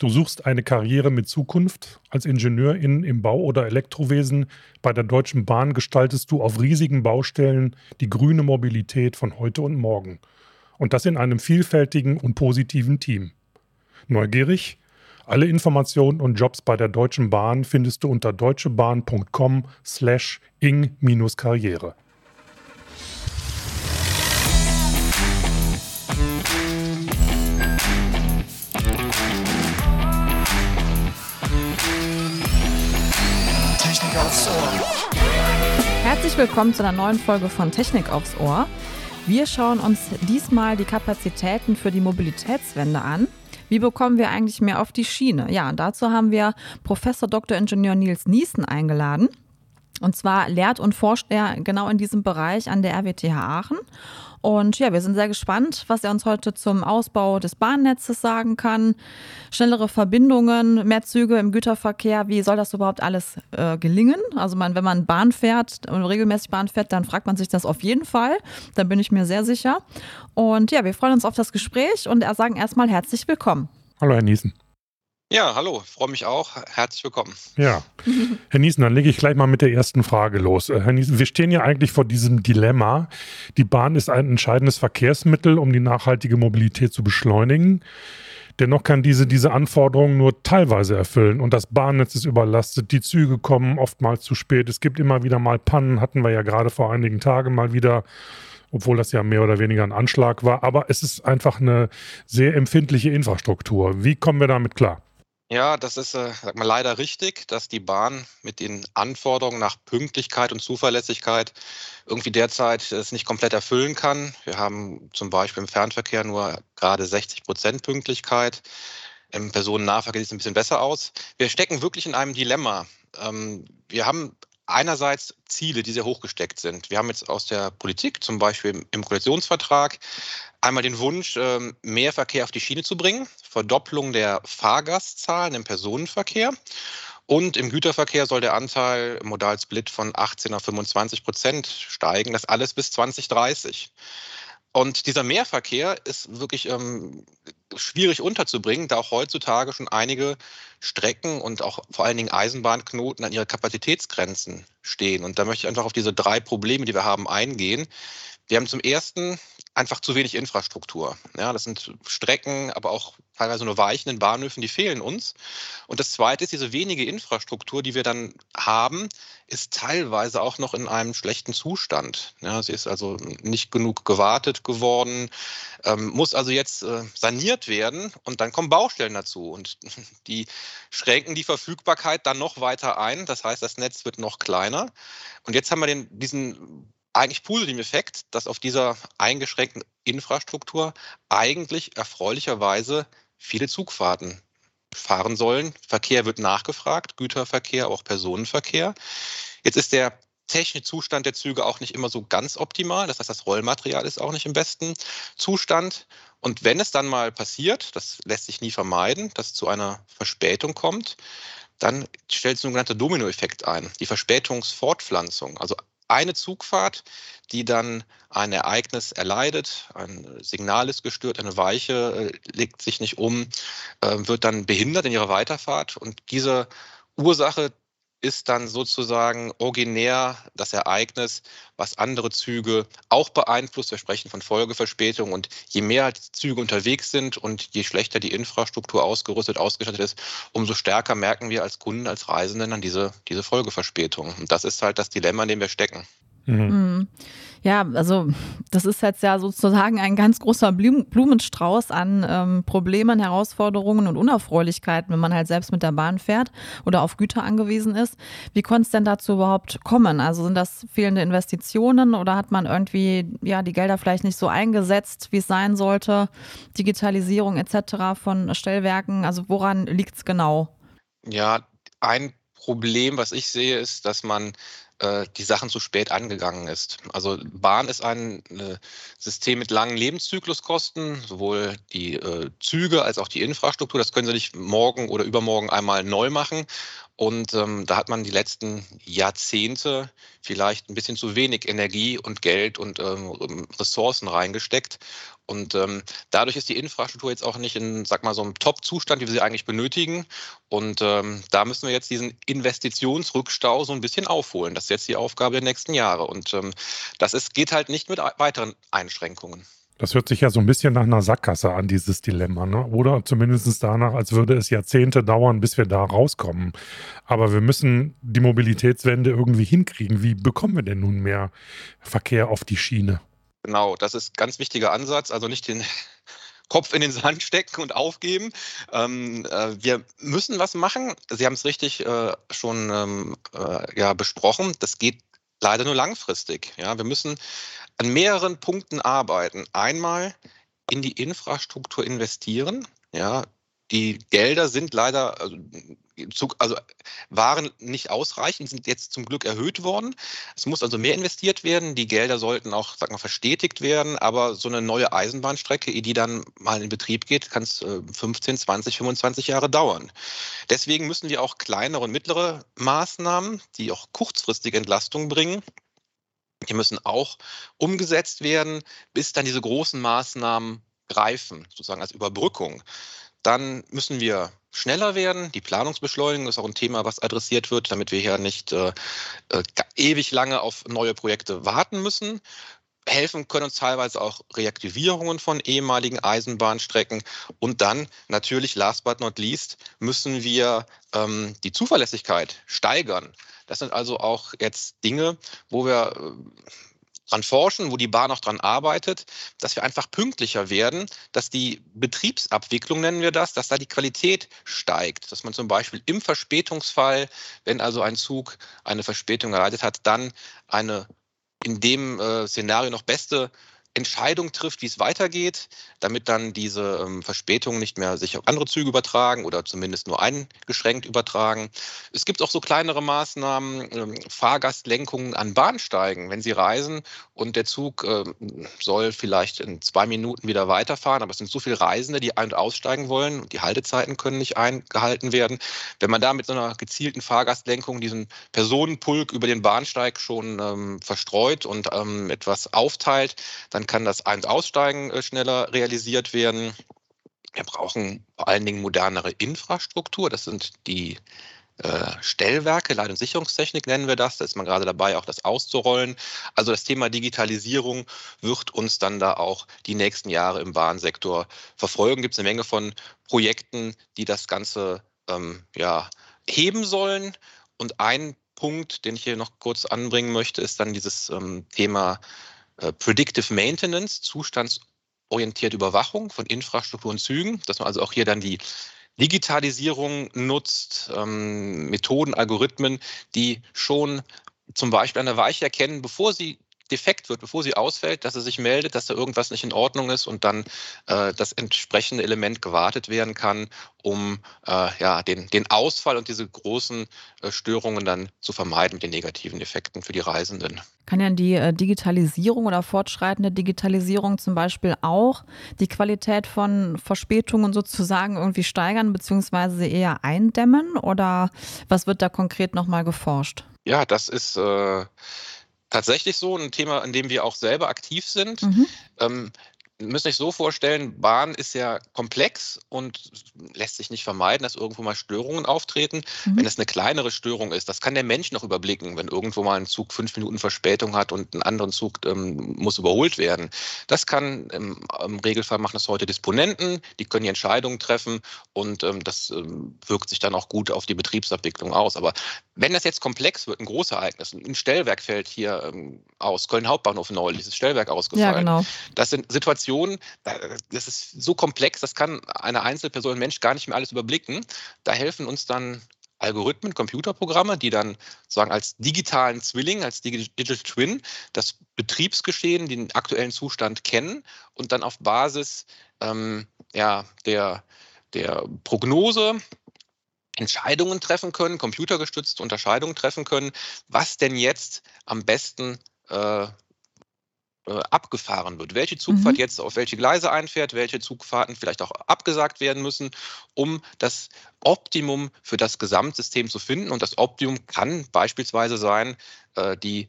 Du suchst eine Karriere mit Zukunft. Als Ingenieurin im Bau- oder Elektrowesen bei der Deutschen Bahn gestaltest du auf riesigen Baustellen die grüne Mobilität von heute und morgen. Und das in einem vielfältigen und positiven Team. Neugierig? Alle Informationen und Jobs bei der Deutschen Bahn findest du unter deutschebahn.com slash ing-karriere. Herzlich willkommen zu einer neuen Folge von Technik aufs Ohr. Wir schauen uns diesmal die Kapazitäten für die Mobilitätswende an. Wie bekommen wir eigentlich mehr auf die Schiene? Ja, dazu haben wir Professor Dr. Ingenieur Nils Niesen eingeladen. Und zwar lehrt und forscht er genau in diesem Bereich an der RWTH Aachen. Und ja, wir sind sehr gespannt, was er uns heute zum Ausbau des Bahnnetzes sagen kann. Schnellere Verbindungen, mehr Züge im Güterverkehr. Wie soll das überhaupt alles äh, gelingen? Also man, wenn man Bahn fährt und regelmäßig Bahn fährt, dann fragt man sich das auf jeden Fall. Da bin ich mir sehr sicher. Und ja, wir freuen uns auf das Gespräch und sagen erstmal herzlich willkommen. Hallo, Herr Niesen. Ja, hallo, freue mich auch. Herzlich willkommen. Ja, Herr Niesen, dann lege ich gleich mal mit der ersten Frage los. Äh, Herr Niesen, wir stehen ja eigentlich vor diesem Dilemma. Die Bahn ist ein entscheidendes Verkehrsmittel, um die nachhaltige Mobilität zu beschleunigen. Dennoch kann diese diese Anforderungen nur teilweise erfüllen und das Bahnnetz ist überlastet. Die Züge kommen oftmals zu spät. Es gibt immer wieder mal Pannen, hatten wir ja gerade vor einigen Tagen mal wieder obwohl das ja mehr oder weniger ein Anschlag war. Aber es ist einfach eine sehr empfindliche Infrastruktur. Wie kommen wir damit klar? Ja, das ist äh, sag mal, leider richtig, dass die Bahn mit den Anforderungen nach Pünktlichkeit und Zuverlässigkeit irgendwie derzeit es nicht komplett erfüllen kann. Wir haben zum Beispiel im Fernverkehr nur gerade 60 Prozent Pünktlichkeit. Im Personennahverkehr sieht es ein bisschen besser aus. Wir stecken wirklich in einem Dilemma. Ähm, wir haben einerseits Ziele, die sehr hochgesteckt sind. Wir haben jetzt aus der Politik, zum Beispiel im Koalitionsvertrag, einmal den Wunsch, ähm, mehr Verkehr auf die Schiene zu bringen, Verdopplung der Fahrgastzahlen im Personenverkehr. Und im Güterverkehr soll der Anteil Modalsplit von 18 auf 25 Prozent steigen. Das alles bis 2030. Und dieser Mehrverkehr ist wirklich ähm, schwierig unterzubringen, da auch heutzutage schon einige Strecken und auch vor allen Dingen Eisenbahnknoten an ihre Kapazitätsgrenzen stehen. Und da möchte ich einfach auf diese drei Probleme, die wir haben, eingehen. Wir haben zum ersten einfach zu wenig Infrastruktur. Ja, das sind Strecken, aber auch teilweise nur Weichen in Bahnhöfen, die fehlen uns. Und das Zweite ist, diese wenige Infrastruktur, die wir dann haben, ist teilweise auch noch in einem schlechten Zustand. Ja, sie ist also nicht genug gewartet geworden, ähm, muss also jetzt äh, saniert werden und dann kommen Baustellen dazu und die schränken die Verfügbarkeit dann noch weiter ein. Das heißt, das Netz wird noch kleiner. Und jetzt haben wir den, diesen eigentlich positiven Effekt, dass auf dieser eingeschränkten Infrastruktur eigentlich erfreulicherweise viele Zugfahrten fahren sollen. Verkehr wird nachgefragt, Güterverkehr, auch Personenverkehr. Jetzt ist der technische Zustand der Züge auch nicht immer so ganz optimal. Das heißt, das Rollmaterial ist auch nicht im besten Zustand. Und wenn es dann mal passiert, das lässt sich nie vermeiden, dass es zu einer Verspätung kommt, dann stellt sogenannter Dominoeffekt ein, die Verspätungsfortpflanzung. Also eine Zugfahrt, die dann ein Ereignis erleidet, ein Signal ist gestört, eine Weiche äh, legt sich nicht um, äh, wird dann behindert in ihrer Weiterfahrt. Und diese Ursache ist dann sozusagen originär das Ereignis, was andere Züge auch beeinflusst. Wir sprechen von Folgeverspätung und je mehr Züge unterwegs sind und je schlechter die Infrastruktur ausgerüstet, ausgestattet ist, umso stärker merken wir als Kunden, als Reisenden dann diese, diese Folgeverspätung. Und das ist halt das Dilemma, in dem wir stecken. Mhm. mhm. Ja, also das ist jetzt ja sozusagen ein ganz großer Blumenstrauß an ähm, Problemen, Herausforderungen und Unerfreulichkeiten, wenn man halt selbst mit der Bahn fährt oder auf Güter angewiesen ist. Wie konnte es denn dazu überhaupt kommen? Also sind das fehlende Investitionen oder hat man irgendwie ja die Gelder vielleicht nicht so eingesetzt, wie es sein sollte? Digitalisierung etc. von Stellwerken. Also woran liegt es genau? Ja, ein Problem, was ich sehe, ist, dass man die Sachen zu spät angegangen ist. Also Bahn ist ein äh, System mit langen Lebenszykluskosten, sowohl die äh, Züge als auch die Infrastruktur. Das können Sie nicht morgen oder übermorgen einmal neu machen. Und ähm, da hat man die letzten Jahrzehnte vielleicht ein bisschen zu wenig Energie und Geld und ähm, Ressourcen reingesteckt. Und ähm, dadurch ist die Infrastruktur jetzt auch nicht in, sag mal, so einem Top-Zustand, wie wir sie eigentlich benötigen. Und ähm, da müssen wir jetzt diesen Investitionsrückstau so ein bisschen aufholen. Das ist jetzt die Aufgabe der nächsten Jahre. Und ähm, das ist, geht halt nicht mit weiteren Einschränkungen. Das hört sich ja so ein bisschen nach einer Sackgasse an, dieses Dilemma, ne? Oder zumindest danach, als würde es Jahrzehnte dauern, bis wir da rauskommen. Aber wir müssen die Mobilitätswende irgendwie hinkriegen. Wie bekommen wir denn nun mehr Verkehr auf die Schiene? Genau, das ist ein ganz wichtiger Ansatz. Also nicht den Kopf in den Sand stecken und aufgeben. Ähm, äh, wir müssen was machen. Sie haben es richtig äh, schon ähm, äh, ja, besprochen. Das geht leider nur langfristig. Ja, wir müssen an mehreren Punkten arbeiten. Einmal in die Infrastruktur investieren. Ja, die Gelder sind leider, also, also, waren nicht ausreichend, sind jetzt zum Glück erhöht worden. Es muss also mehr investiert werden. Die Gelder sollten auch, sag mal, verstetigt werden. Aber so eine neue Eisenbahnstrecke, die dann mal in Betrieb geht, kann es 15, 20, 25 Jahre dauern. Deswegen müssen wir auch kleinere und mittlere Maßnahmen, die auch kurzfristige Entlastung bringen, die müssen auch umgesetzt werden, bis dann diese großen Maßnahmen greifen, sozusagen als Überbrückung. Dann müssen wir schneller werden. Die Planungsbeschleunigung ist auch ein Thema, was adressiert wird, damit wir hier nicht äh, äh, ewig lange auf neue Projekte warten müssen. Helfen können uns teilweise auch Reaktivierungen von ehemaligen Eisenbahnstrecken. Und dann natürlich, last but not least, müssen wir ähm, die Zuverlässigkeit steigern. Das sind also auch jetzt Dinge, wo wir äh, dran forschen, wo die Bahn auch dran arbeitet, dass wir einfach pünktlicher werden, dass die Betriebsabwicklung, nennen wir das, dass da die Qualität steigt, dass man zum Beispiel im Verspätungsfall, wenn also ein Zug eine Verspätung erleidet hat, dann eine in dem äh, Szenario noch beste Entscheidung trifft, wie es weitergeht, damit dann diese ähm, Verspätungen nicht mehr sich auf andere Züge übertragen oder zumindest nur eingeschränkt übertragen. Es gibt auch so kleinere Maßnahmen, ähm, Fahrgastlenkungen an Bahnsteigen, wenn Sie reisen und der Zug äh, soll vielleicht in zwei Minuten wieder weiterfahren, aber es sind so viele Reisende, die ein- und aussteigen wollen und die Haltezeiten können nicht eingehalten werden. Wenn man da mit so einer gezielten Fahrgastlenkung diesen Personenpulk über den Bahnsteig schon ähm, verstreut und ähm, etwas aufteilt, dann dann kann das Ein- und Aussteigen äh, schneller realisiert werden. Wir brauchen vor allen Dingen modernere Infrastruktur. Das sind die äh, Stellwerke, Leit- und Sicherungstechnik nennen wir das. Da ist man gerade dabei, auch das auszurollen. Also das Thema Digitalisierung wird uns dann da auch die nächsten Jahre im Bahnsektor verfolgen. Gibt es eine Menge von Projekten, die das Ganze ähm, ja, heben sollen. Und ein Punkt, den ich hier noch kurz anbringen möchte, ist dann dieses ähm, Thema Predictive Maintenance, zustandsorientierte Überwachung von Infrastruktur und Zügen, dass man also auch hier dann die Digitalisierung nutzt, ähm, Methoden, Algorithmen, die schon zum Beispiel eine Weiche erkennen, bevor sie defekt wird, bevor sie ausfällt, dass er sich meldet, dass da irgendwas nicht in Ordnung ist und dann äh, das entsprechende Element gewartet werden kann, um äh, ja, den, den Ausfall und diese großen äh, Störungen dann zu vermeiden mit den negativen Effekten für die Reisenden. Kann ja die äh, Digitalisierung oder fortschreitende Digitalisierung zum Beispiel auch die Qualität von Verspätungen sozusagen irgendwie steigern bzw. eher eindämmen? Oder was wird da konkret nochmal geforscht? Ja, das ist äh, tatsächlich so ein Thema, an dem wir auch selber aktiv sind. Mhm. Ähm, müsst euch so vorstellen, Bahn ist ja komplex und lässt sich nicht vermeiden, dass irgendwo mal Störungen auftreten. Mhm. Wenn es eine kleinere Störung ist, das kann der Mensch noch überblicken, wenn irgendwo mal ein Zug fünf Minuten Verspätung hat und ein anderer Zug ähm, muss überholt werden. Das kann im, im, Regelfall machen das heute Disponenten, die können die Entscheidungen treffen und ähm, das ähm, wirkt sich dann auch gut auf die Betriebsabwicklung aus. Aber wenn das jetzt komplex wird, ein Großereignis, ein Stellwerk fällt hier ähm, aus, Köln Hauptbahnhof neulich, dieses Stellwerk ausgefallen. Ja, genau. Das sind Situationen, Informationen, das ist so komplex, das kann eine Einzelperson, ein Mensch gar nicht mehr alles überblicken. Da helfen uns dann Algorithmen, Computerprogramme, die dann sagen als digitalen Zwilling, als Digital Twin das Betriebsgeschehen, den aktuellen Zustand kennen und dann auf Basis ähm, ja, der, der Prognose Entscheidungen treffen können, computergestützte Unterscheidungen treffen können, was denn jetzt am besten äh, äh, abgefahren wird. Welche Zugfahrt mhm. jetzt auf welche Gleise einfährt, welche Zugfahrten vielleicht auch abgesagt werden müssen, um das Optimum für das Gesamtsystem zu finden. Und das Optimum kann beispielsweise sein, äh, die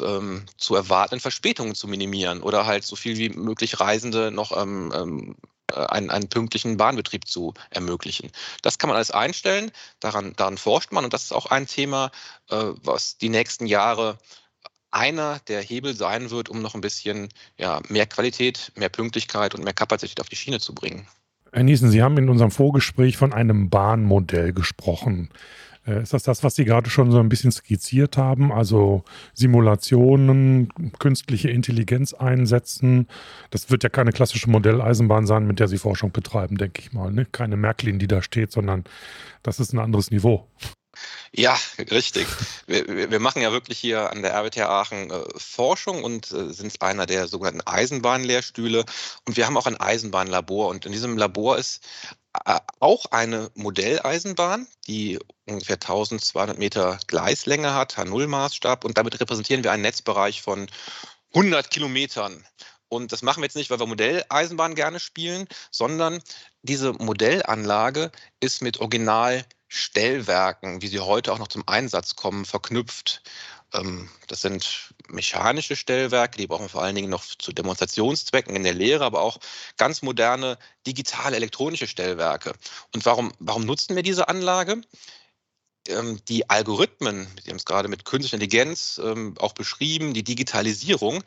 ähm, zu erwartenden Verspätungen zu minimieren oder halt so viel wie möglich Reisende noch ähm, ähm, äh, einen, einen pünktlichen Bahnbetrieb zu ermöglichen. Das kann man alles einstellen, daran, daran forscht man und das ist auch ein Thema, äh, was die nächsten Jahre einer der Hebel sein wird, um noch ein bisschen ja, mehr Qualität, mehr Pünktlichkeit und mehr Kapazität auf die Schiene zu bringen. Herr Niesen, Sie haben in unserem Vorgespräch von einem Bahnmodell gesprochen. Äh, ist das das, was Sie gerade schon so ein bisschen skizziert haben? Also Simulationen, künstliche Intelligenz einsetzen. Das wird ja keine klassische Modelleisenbahn sein, mit der Sie Forschung betreiben, denke ich mal. Ne? Keine Märklin, die da steht, sondern das ist ein anderes Niveau. Ja, richtig. Wir, wir, machen ja wirklich hier an der RWTH Aachen äh, Forschung und äh, sind einer der sogenannten Eisenbahnlehrstühle. Und wir haben auch ein Eisenbahnlabor. Und in diesem Labor ist äh, auch eine Modelleisenbahn, die ungefähr 1200 Meter Gleislänge hat, H0-Maßstab. Und damit repräsentieren wir einen Netzbereich von 100 Kilometern. Und das machen wir jetzt nicht, weil wir Modelleisenbahn gerne spielen, sondern diese Modellanlage ist mit Original Stellwerken, wie sie heute auch noch zum Einsatz kommen, verknüpft. Ähm, das sind mechanische Stellwerke, die brauchen wir vor allen Dingen noch zu Demonstrationszwecken in der Lehre, aber auch ganz moderne digitale elektronische Stellwerke. Und warum, warum nutzen wir diese Anlage? Ähm, die Algorithmen, Sie haben es gerade mit künstlicher Intelligenz ähm, auch beschrieben, die Digitalisierung,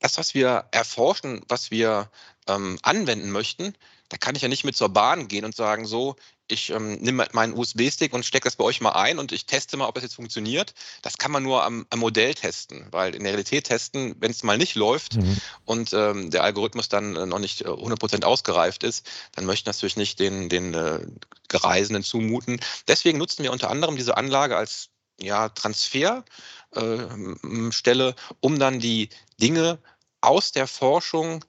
das, was wir erforschen, was wir anwenden möchten, da kann ich ja nicht mit zur Bahn gehen und sagen, so, ich ähm, nehme meinen USB-Stick und stecke das bei euch mal ein und ich teste mal, ob das jetzt funktioniert. Das kann man nur am, am Modell testen, weil in der Realität testen, wenn es mal nicht läuft mhm. und ähm, der Algorithmus dann äh, noch nicht äh, 100% ausgereift ist, dann möchten wir natürlich nicht den, den äh, Gereisenden zumuten. Deswegen nutzen wir unter anderem diese Anlage als ja, Transferstelle, äh, um dann die Dinge aus der Forschung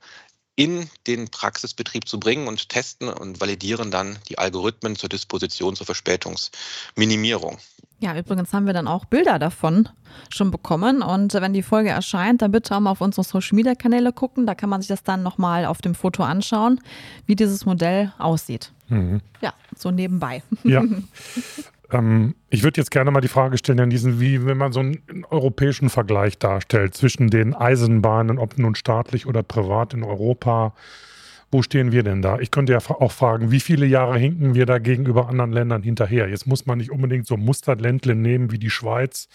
in den Praxisbetrieb zu bringen und testen und validieren dann die Algorithmen zur Disposition zur Verspätungsminimierung. Ja, übrigens haben wir dann auch Bilder davon schon bekommen. Und wenn die Folge erscheint, dann bitte auch mal auf unsere Social Media Kanäle gucken. Da kann man sich das dann nochmal auf dem Foto anschauen, wie dieses Modell aussieht. Mhm. Ja, so nebenbei. Ja. Ähm, ich würde jetzt gerne mal die Frage stellen, an diesen, wie wenn man so einen europäischen Vergleich darstellt zwischen den Eisenbahnen, ob nun staatlich oder privat in Europa wo stehen wir denn da? Ich könnte ja auch fragen, wie viele Jahre hinken wir da gegenüber anderen Ländern hinterher? Jetzt muss man nicht unbedingt so Musterländle nehmen wie die Schweiz,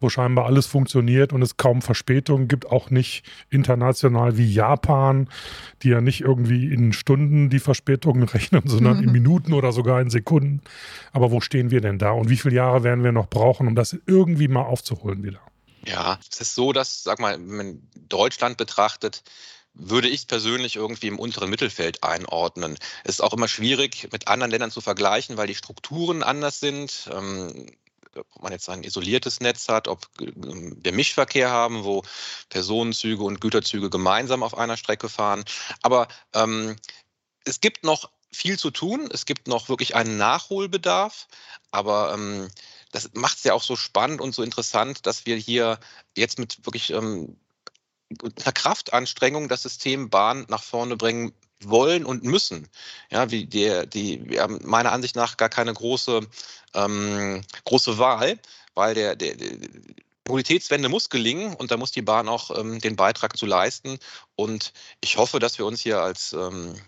wo scheinbar alles funktioniert und es kaum Verspätungen gibt, auch nicht international wie Japan, die ja nicht irgendwie in Stunden die Verspätungen rechnen, sondern mhm. in Minuten oder sogar in Sekunden. Aber wo stehen wir denn da und wie viele Jahre werden wir noch brauchen, um das irgendwie mal aufzuholen wieder? Ja, es ist so, dass, sag mal, wenn man Deutschland betrachtet, würde ich persönlich irgendwie im unteren Mittelfeld einordnen. Es ist auch immer schwierig, mit anderen Ländern zu vergleichen, weil die Strukturen anders sind. Ähm, ob man jetzt ein isoliertes Netz hat, ob ähm, wir Mischverkehr haben, wo Personenzüge und Güterzüge gemeinsam auf einer Strecke fahren. Aber ähm, es gibt noch viel zu tun. Es gibt noch wirklich einen Nachholbedarf. Aber ähm, das macht es ja auch so spannend und so interessant, dass wir hier jetzt mit wirklich ähm, unter Kraftanstrengung das System Bahn nach vorne bringen wollen und müssen. Ja, wie der, die, wir haben meiner Ansicht nach gar keine große, ähm, große Wahl, weil der, der, der Mobilitätswende muss gelingen und da muss die Bahn auch ähm, den Beitrag zu leisten. Und ich hoffe, dass wir uns hier als ähm, äh,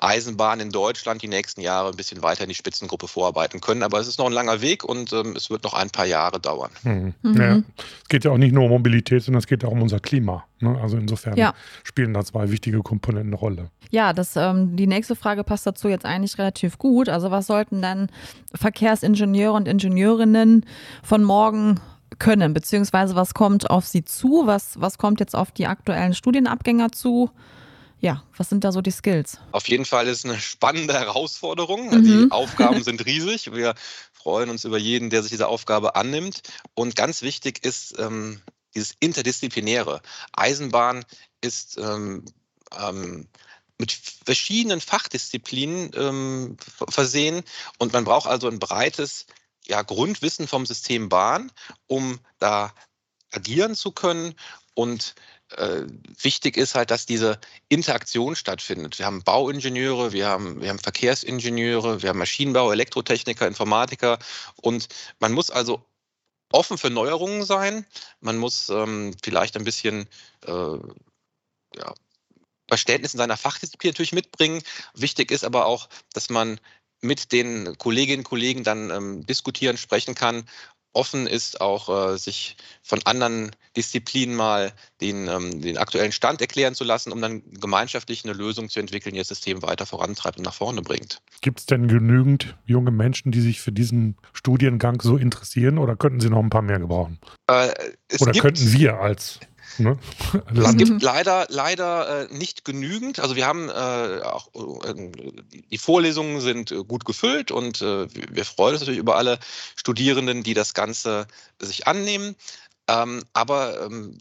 Eisenbahn in Deutschland die nächsten Jahre ein bisschen weiter in die Spitzengruppe vorarbeiten können. Aber es ist noch ein langer Weg und ähm, es wird noch ein paar Jahre dauern. Mhm. Mhm. Ja. Es geht ja auch nicht nur um Mobilität, sondern es geht auch um unser Klima. Ne? Also insofern ja. spielen da zwei wichtige Komponenten eine Rolle. Ja, das, ähm, die nächste Frage passt dazu jetzt eigentlich relativ gut. Also was sollten dann Verkehrsingenieure und Ingenieurinnen von morgen können, beziehungsweise was kommt auf sie zu, was, was kommt jetzt auf die aktuellen Studienabgänger zu? Ja, was sind da so die Skills? Auf jeden Fall ist es eine spannende Herausforderung. Mhm. Die Aufgaben sind riesig. Wir freuen uns über jeden, der sich dieser Aufgabe annimmt. Und ganz wichtig ist ähm, dieses Interdisziplinäre. Eisenbahn ist ähm, ähm, mit verschiedenen Fachdisziplinen ähm, versehen und man braucht also ein breites ja, Grundwissen vom System Bahn, um da agieren zu können und äh, wichtig ist halt, dass diese Interaktion stattfindet. Wir haben Bauingenieure, wir haben, wir haben Verkehrsingenieure, wir haben Maschinenbau, Elektrotechniker, Informatiker und man muss also offen für Neuerungen sein. Man muss ähm, vielleicht ein bisschen äh, ja, Verständnis in seiner Fachdisziplin natürlich mitbringen. Wichtig ist aber auch, dass man mit den Kolleginnen und Kollegen dann ähm, diskutieren, sprechen kann offen ist, auch äh, sich von anderen Disziplinen mal den, ähm, den aktuellen Stand erklären zu lassen, um dann gemeinschaftlich eine Lösung zu entwickeln, die das System weiter vorantreibt und nach vorne bringt. Gibt es denn genügend junge Menschen, die sich für diesen Studiengang so interessieren oder könnten Sie noch ein paar mehr gebrauchen? Äh, oder könnten wir als Ne? Es gibt leider, leider äh, nicht genügend. Also wir haben äh, auch, äh, die Vorlesungen sind äh, gut gefüllt und äh, wir freuen uns natürlich über alle Studierenden, die das Ganze sich annehmen. Ähm, aber ähm,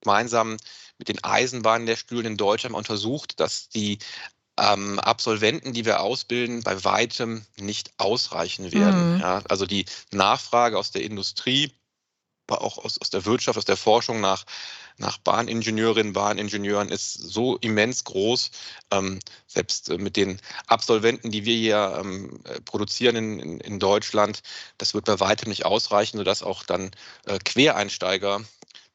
gemeinsam mit den Eisenbahnen der Stühlen in Deutschland untersucht, dass die ähm, Absolventen, die wir ausbilden, bei weitem nicht ausreichen werden. Mhm. Ja, also die Nachfrage aus der Industrie, aber auch aus, aus der Wirtschaft, aus der Forschung nach nach Bahningenieurinnen, Bahningenieuren ist so immens groß. Ähm, selbst äh, mit den Absolventen, die wir hier ähm, äh, produzieren in, in, in, Deutschland, das wird bei weitem nicht ausreichen, sodass auch dann äh, Quereinsteiger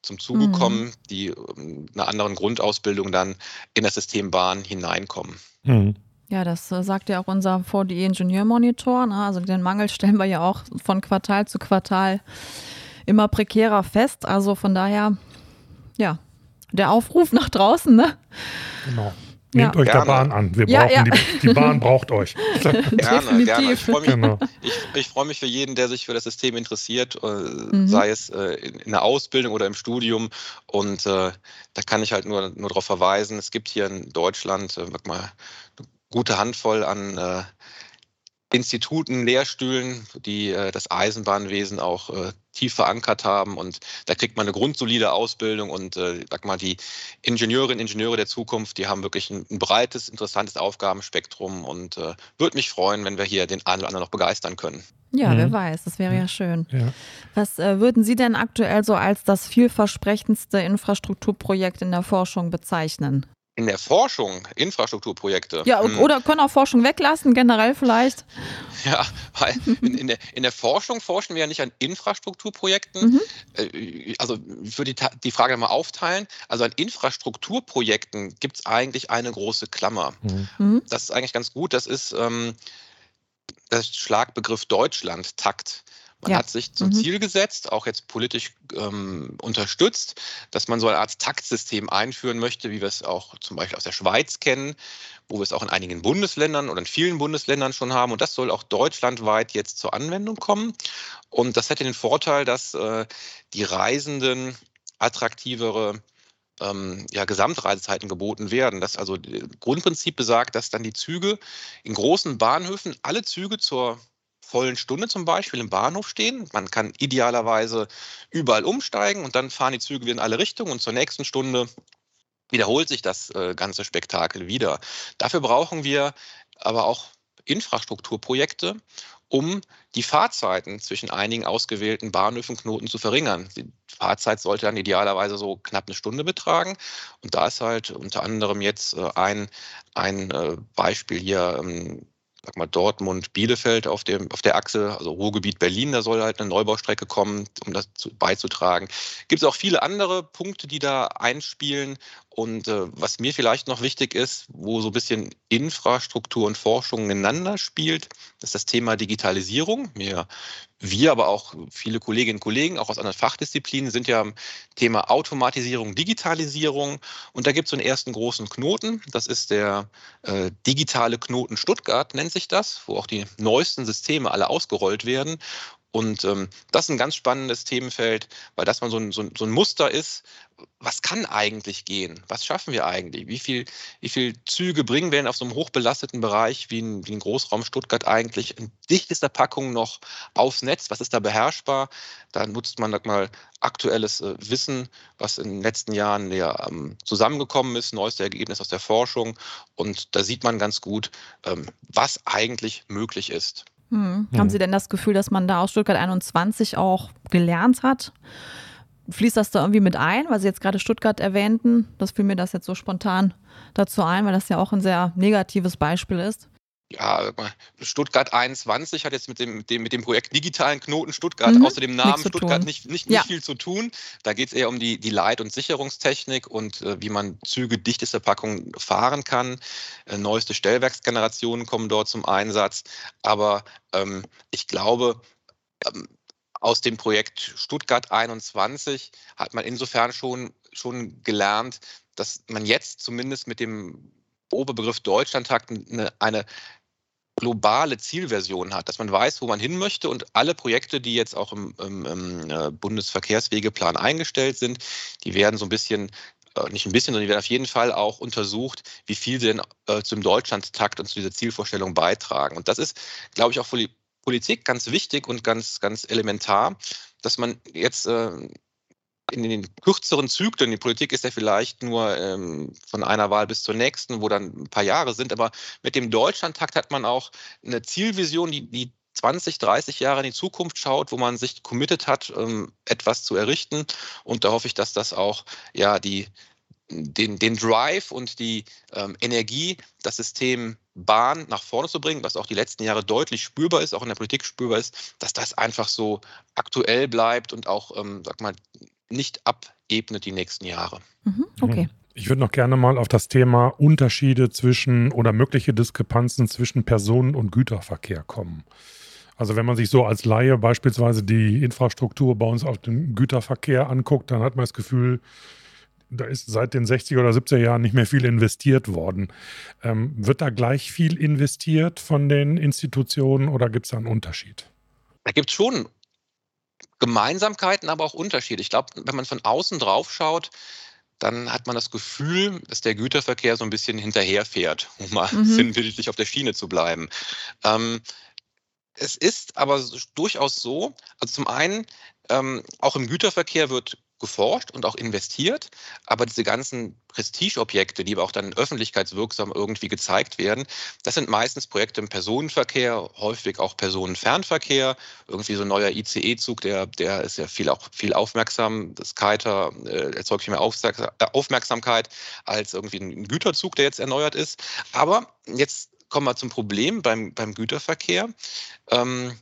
zum Zuge mhm. kommen, die ähm, einer anderen Grundausbildung dann in das System Bahn hineinkommen. Mhm. Ja, das äh, sagt ja auch unser VDE Ingenieurmonitor. Ne? Also den Mangel stellen wir ja auch von Quartal zu Quartal immer prekärer fest. Also von daher ja, der Aufruf nach draußen, ne? Genau. Nehmt ja. euch Gerne. der Bahn an. Wir ja, brauchen ja. Die, die, Bahn braucht euch. gerne, gerne. Ich freue mich, genau. ich, ich freu mich, für jeden, der sich für das System interessiert, äh, mhm. sei es äh, in, der Ausbildung oder im Studium. Und äh, da kann ich halt nur, nur darauf verweisen, es gibt hier in Deutschland äh, mal eine gute Handvoll an äh, Instituten, Lehrstühlen, die äh, das Eisenbahnwesen auch äh, tief verankert haben. Und da kriegt man eine grundsolide Ausbildung. Und äh, sag mal, die Ingenieurinnen, Ingenieure der Zukunft, die haben wirklich ein, ein breites, interessantes Aufgabenspektrum. Und äh, würde mich freuen, wenn wir hier den einen oder anderen noch begeistern können. Ja, mhm. wer weiß, das wäre ja schön. Ja. Was äh, würden Sie denn aktuell so als das vielversprechendste Infrastrukturprojekt in der Forschung bezeichnen? In der Forschung Infrastrukturprojekte. Ja, hm. oder können auch Forschung weglassen, generell vielleicht. Ja, weil in, in, der, in der Forschung forschen wir ja nicht an Infrastrukturprojekten. Mhm. Äh, also ich würde die, die Frage mal aufteilen. Also an Infrastrukturprojekten gibt es eigentlich eine große Klammer. Mhm. mhm. Das ist eigentlich ganz gut. Das ist ähm, das Schlagbegriff Deutschland, Takt. Man ja. hat sich zum mhm. Ziel gesetzt, auch jetzt politisch ähm, unterstützt, dass man so eine Art Taktsystem einführen möchte, wie wir es auch zum Beispiel aus der Schweiz kennen, wo wir es auch in einigen Bundesländern oder in vielen Bundesländern schon haben. Und das soll auch deutschlandweit jetzt zur Anwendung kommen. Und das hätte den Vorteil, dass äh, die Reisenden attraktivere ähm, ja, Gesamtreisezeiten geboten werden. Das also Grundprinzip besagt, dass dann die Züge in großen Bahnhöfen alle Züge zur vollen Stunde zum Beispiel im Bahnhof stehen. Man kann idealerweise überall umsteigen und dann fahren die Züge wieder in alle Richtungen und zur nächsten Stunde wiederholt sich das äh, ganze Spektakel wieder. Dafür brauchen wir aber auch Infrastrukturprojekte, um die Fahrzeiten zwischen einigen ausgewählten Bahnhöfen, Knoten zu verringern. Die Fahrzeit sollte dann idealerweise so knapp eine Stunde betragen. Und da ist halt unter anderem jetzt äh, ein, ein äh, Beispiel hier ähm, sag mal, Dortmund, Bielefeld auf, dem, auf der Achse, also Ruhrgebiet Berlin, da soll halt eine Neubaustrecke kommen, um das zu, beizutragen. Gibt es auch viele andere Punkte, die da einspielen. Und äh, was mir vielleicht noch wichtig ist, wo so ein bisschen Infrastruktur und Forschung ineinander spielt, ist das Thema Digitalisierung. Wir, wir, aber auch viele Kolleginnen und Kollegen, auch aus anderen Fachdisziplinen, sind ja am Thema Automatisierung, Digitalisierung. Und da gibt es so einen ersten großen Knoten. Das ist der äh, digitale Knoten Stuttgart, nennt sich das, wo auch die neuesten Systeme alle ausgerollt werden. Und ähm, das ist ein ganz spannendes Themenfeld, weil das mal so ein, so, so ein Muster ist, was kann eigentlich gehen? Was schaffen wir eigentlich? Wie viel, wie viel Züge bringen wir denn auf so einem hochbelasteten Bereich wie ein, wie ein Großraum Stuttgart eigentlich in dichtester Packung noch aufs Netz? Was ist da beherrschbar? Da nutzt man mal aktuelles äh, Wissen, was in den letzten Jahren ja, ähm, zusammengekommen ist, neueste Ergebnis aus der Forschung. Und da sieht man ganz gut, ähm, was eigentlich möglich ist. Hm. Haben Sie denn das Gefühl, dass man da aus Stuttgart 21 auch gelernt hat? fließt das da irgendwie mit ein, weil Sie jetzt gerade Stuttgart erwähnten? Das fiel mir das jetzt so spontan dazu ein, weil das ja auch ein sehr negatives Beispiel ist ja, Stuttgart 21 hat jetzt mit dem, mit dem, mit dem Projekt digitalen Knoten Stuttgart mhm. außer dem Namen Stuttgart nicht, nicht, nicht ja. viel zu tun. Da geht es eher um die, die Leit- und Sicherungstechnik und äh, wie man Züge dichteste Packung fahren kann. Äh, neueste Stellwerksgenerationen kommen dort zum Einsatz. Aber ähm, ich glaube, ähm, aus dem Projekt Stuttgart 21 hat man insofern schon, schon gelernt, dass man jetzt zumindest mit dem Oberbegriff Deutschlandtakt eine, eine globale Zielversion hat, dass man weiß, wo man hin möchte und alle Projekte, die jetzt auch im, im, im äh, Bundesverkehrswegeplan eingestellt sind, die werden so ein bisschen äh, nicht ein bisschen, sondern die werden auf jeden Fall auch untersucht, wie viel sie denn äh, zum Deutschlandtakt und zu dieser Zielvorstellung beitragen. Und das ist, glaube ich, auch für die Politik ganz wichtig und ganz, ganz elementar, dass man jetzt äh, in den kürzeren Zyklen, die Politik ist ja vielleicht nur ähm, von einer Wahl bis zur nächsten, wo dann ein paar Jahre sind, aber mit dem Deutschlandtakt hat man auch eine Zielvision, die, die 20, 30 Jahre in die Zukunft schaut, wo man sich committed hat, ähm, etwas zu errichten. Und da hoffe ich, dass das auch ja die, den, den Drive und die ähm, Energie, das System Bahn nach vorne zu bringen, was auch die letzten Jahre deutlich spürbar ist, auch in der Politik spürbar ist, dass das einfach so aktuell bleibt und auch, ähm, sag mal, nicht abebnet die nächsten Jahre. Mhm, okay. Mhm. Ich würde noch gerne mal auf das Thema Unterschiede zwischen oder mögliche Diskrepanzen zwischen Personen- und Güterverkehr kommen. Also wenn man sich so als Laie beispielsweise die Infrastruktur bei uns auf dem Güterverkehr anguckt, dann hat man das Gefühl, da ist seit den 60er oder 70er Jahren nicht mehr viel investiert worden. Ähm, wird da gleich viel investiert von den Institutionen oder gibt es da einen Unterschied? Da gibt es schon Gemeinsamkeiten, aber auch Unterschiede. Ich glaube, wenn man von außen drauf schaut, dann hat man das Gefühl, dass der Güterverkehr so ein bisschen hinterherfährt, um mal mhm. sinnbildlich auf der Schiene zu bleiben. Ähm, es ist aber durchaus so, also zum einen, ähm, auch im Güterverkehr wird geforscht und auch investiert, aber diese ganzen Prestigeobjekte, die aber auch dann öffentlichkeitswirksam irgendwie gezeigt werden, das sind meistens Projekte im Personenverkehr, häufig auch Personenfernverkehr, irgendwie so ein neuer ICE-Zug, der, der ist ja viel auch viel aufmerksam, das Kiter äh, erzeugt viel mehr Aufmerksamkeit als irgendwie ein Güterzug, der jetzt erneuert ist. Aber jetzt kommen wir zum Problem beim, beim Güterverkehr. Ähm,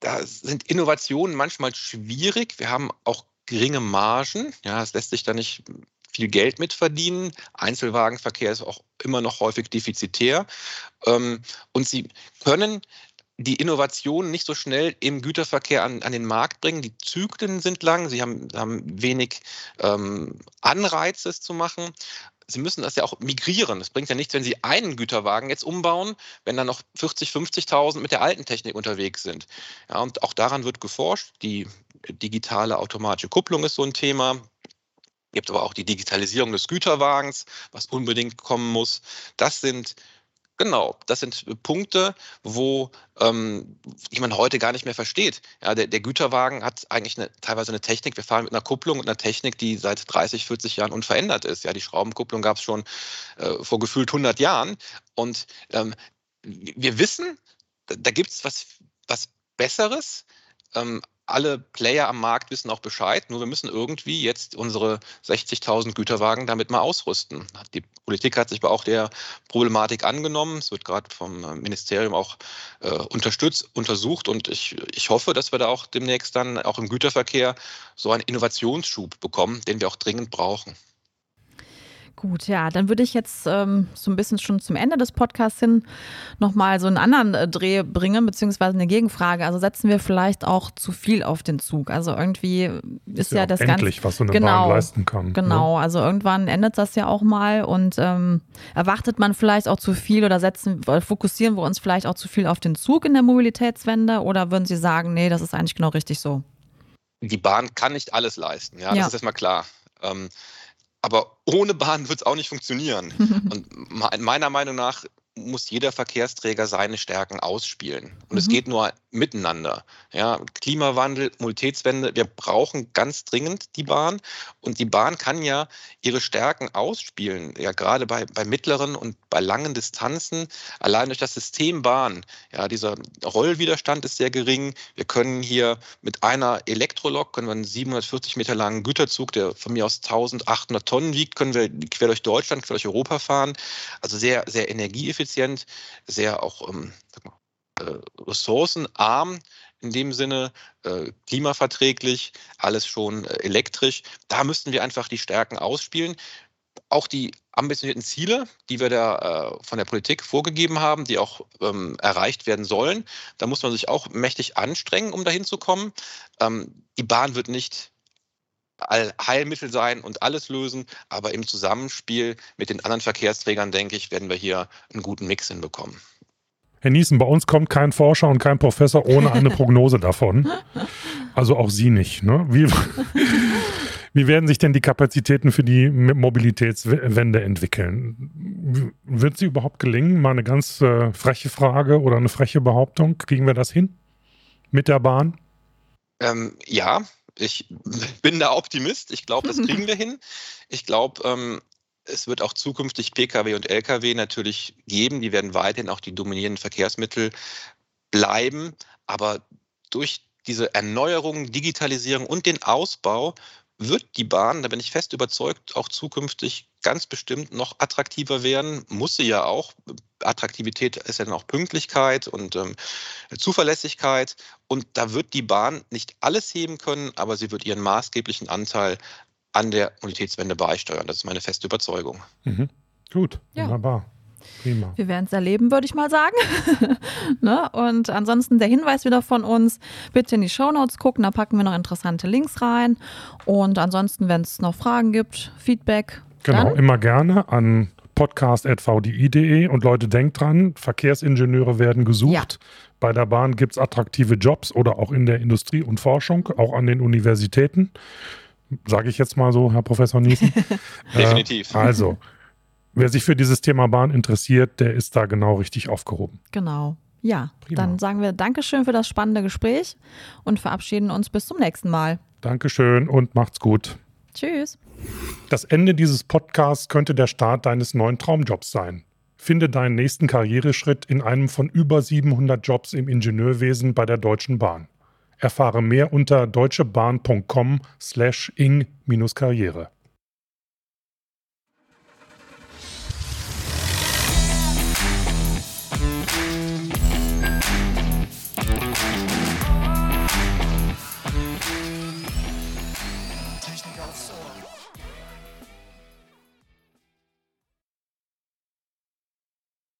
da sind Innovationen manchmal schwierig. Wir haben auch geringe Margen. Ja, es lässt sich da nicht viel Geld mit verdienen. Einzelwagenverkehr ist auch immer noch häufig defizitär. Ähm, und sie können die Innovationen nicht so schnell im Güterverkehr an, an den Markt bringen. Die Zyklen sind lang, sie haben, haben wenig ähm, Anreize, es zu machen. Sie müssen das ja auch migrieren. Es bringt ja nichts, wenn Sie einen Güterwagen jetzt umbauen, wenn dann noch 40, 50.000 mit der alten Technik unterwegs sind. Ja, und auch daran wird geforscht. Die digitale automatische Kupplung ist so ein Thema. Es gibt aber auch die Digitalisierung des Güterwagens, was unbedingt kommen muss. Das sind Genau, das sind Punkte, wo ähm, die man heute gar nicht mehr versteht. Ja, der, der Güterwagen hat eigentlich eine, teilweise eine Technik. Wir fahren mit einer Kupplung und einer Technik, die seit 30, 40 Jahren unverändert ist. Ja, die Schraubenkupplung gab es schon äh, vor gefühlt 100 Jahren. Und ähm, wir wissen, da, gibt es was, was Besseres. Ähm, alle Player am Markt wissen auch Bescheid, nur wir müssen irgendwie jetzt unsere 60.000 Güterwagen damit mal ausrüsten. Die Politik hat sich aber auch der Problematik angenommen. Es wird gerade vom äh, Ministerium auch äh, unterstützt, untersucht und ich, ich hoffe, dass wir da auch demnächst dann auch im Güterverkehr so einen Innovationsschub bekommen, den wir auch dringend brauchen. Gut, ja, dann würde ich jetzt ähm, so ein bisschen schon zum Ende des Podcasts hin nochmal so einen anderen äh, Dreh bringen, beziehungsweise eine Gegenfrage. Also setzen wir vielleicht auch zu viel auf den Zug. Also irgendwie ist, ist ja, ja das endlich, was so eine genau, Bahn leisten kann. Ne? Genau, ne? also irgendwann endet das ja auch mal und ähm, erwartet man vielleicht auch zu viel oder setzen, fokussieren wir uns vielleicht auch zu viel auf den Zug in der Mobilitätswende oder würden Sie sagen, nee, das ist eigentlich genau richtig so? Die Bahn kann nicht alles leisten, ja, ja. das ist erstmal klar. Ähm, aber ohne Bahn wird es auch nicht funktionieren. Und meiner Meinung nach muss jeder Verkehrsträger seine Stärken ausspielen. Und mhm. es geht nur miteinander. Ja, Klimawandel, Mobilitätswende, wir brauchen ganz dringend die Bahn. Und die Bahn kann ja ihre Stärken ausspielen, ja gerade bei, bei mittleren und bei langen Distanzen. Allein durch das System Bahn, ja, dieser Rollwiderstand ist sehr gering. Wir können hier mit einer Elektrolok, können wir einen 740 Meter langen Güterzug, der von mir aus 1800 Tonnen wiegt, können wir quer durch Deutschland, quer durch Europa fahren. Also sehr, sehr energieeffizient, sehr auch ähm, äh, ressourcenarm in dem Sinne, äh, klimaverträglich, alles schon äh, elektrisch. Da müssten wir einfach die Stärken ausspielen. Auch die ambitionierten Ziele, die wir da äh, von der Politik vorgegeben haben, die auch ähm, erreicht werden sollen, da muss man sich auch mächtig anstrengen, um dahin zu kommen. Ähm, die Bahn wird nicht Heilmittel sein und alles lösen, aber im Zusammenspiel mit den anderen Verkehrsträgern, denke ich, werden wir hier einen guten Mix hinbekommen. Herr Niesen, bei uns kommt kein Forscher und kein Professor ohne eine Prognose davon. Also auch Sie nicht. Ne? Wie, wie werden sich denn die Kapazitäten für die Mobilitätswende entwickeln? Wird sie überhaupt gelingen? Mal eine ganz äh, freche Frage oder eine freche Behauptung. Kriegen wir das hin mit der Bahn? Ähm, ja, ich bin da Optimist. Ich glaube, das kriegen wir hin. Ich glaube, ähm, es wird auch zukünftig Pkw und Lkw natürlich geben. Die werden weiterhin auch die dominierenden Verkehrsmittel bleiben. Aber durch diese Erneuerung, Digitalisierung und den Ausbau wird die Bahn, da bin ich fest überzeugt, auch zukünftig ganz bestimmt noch attraktiver werden. Muss sie ja auch. Attraktivität ist ja dann auch Pünktlichkeit und ähm, Zuverlässigkeit. Und da wird die Bahn nicht alles heben können, aber sie wird ihren maßgeblichen Anteil an der Mobilitätswende beisteuern. Das ist meine feste Überzeugung. Mhm. Gut, ja. wunderbar. Prima. Wir werden es erleben, würde ich mal sagen. ne? Und ansonsten der Hinweis wieder von uns, bitte in die Shownotes gucken, da packen wir noch interessante Links rein. Und ansonsten, wenn es noch Fragen gibt, Feedback. Genau, dann. immer gerne an podcast.vdi.de und Leute, denkt dran, Verkehrsingenieure werden gesucht. Ja. Bei der Bahn gibt es attraktive Jobs oder auch in der Industrie und Forschung, auch an den Universitäten sage ich jetzt mal so, Herr Professor Niesen. Definitiv. Äh, also, wer sich für dieses Thema Bahn interessiert, der ist da genau richtig aufgehoben. Genau. Ja, Prima. dann sagen wir Dankeschön für das spannende Gespräch und verabschieden uns bis zum nächsten Mal. Dankeschön und macht's gut. Tschüss. Das Ende dieses Podcasts könnte der Start deines neuen Traumjobs sein. Finde deinen nächsten Karriereschritt in einem von über 700 Jobs im Ingenieurwesen bei der Deutschen Bahn. Erfahre mehr unter deutschebahn.com slash ing-karriere.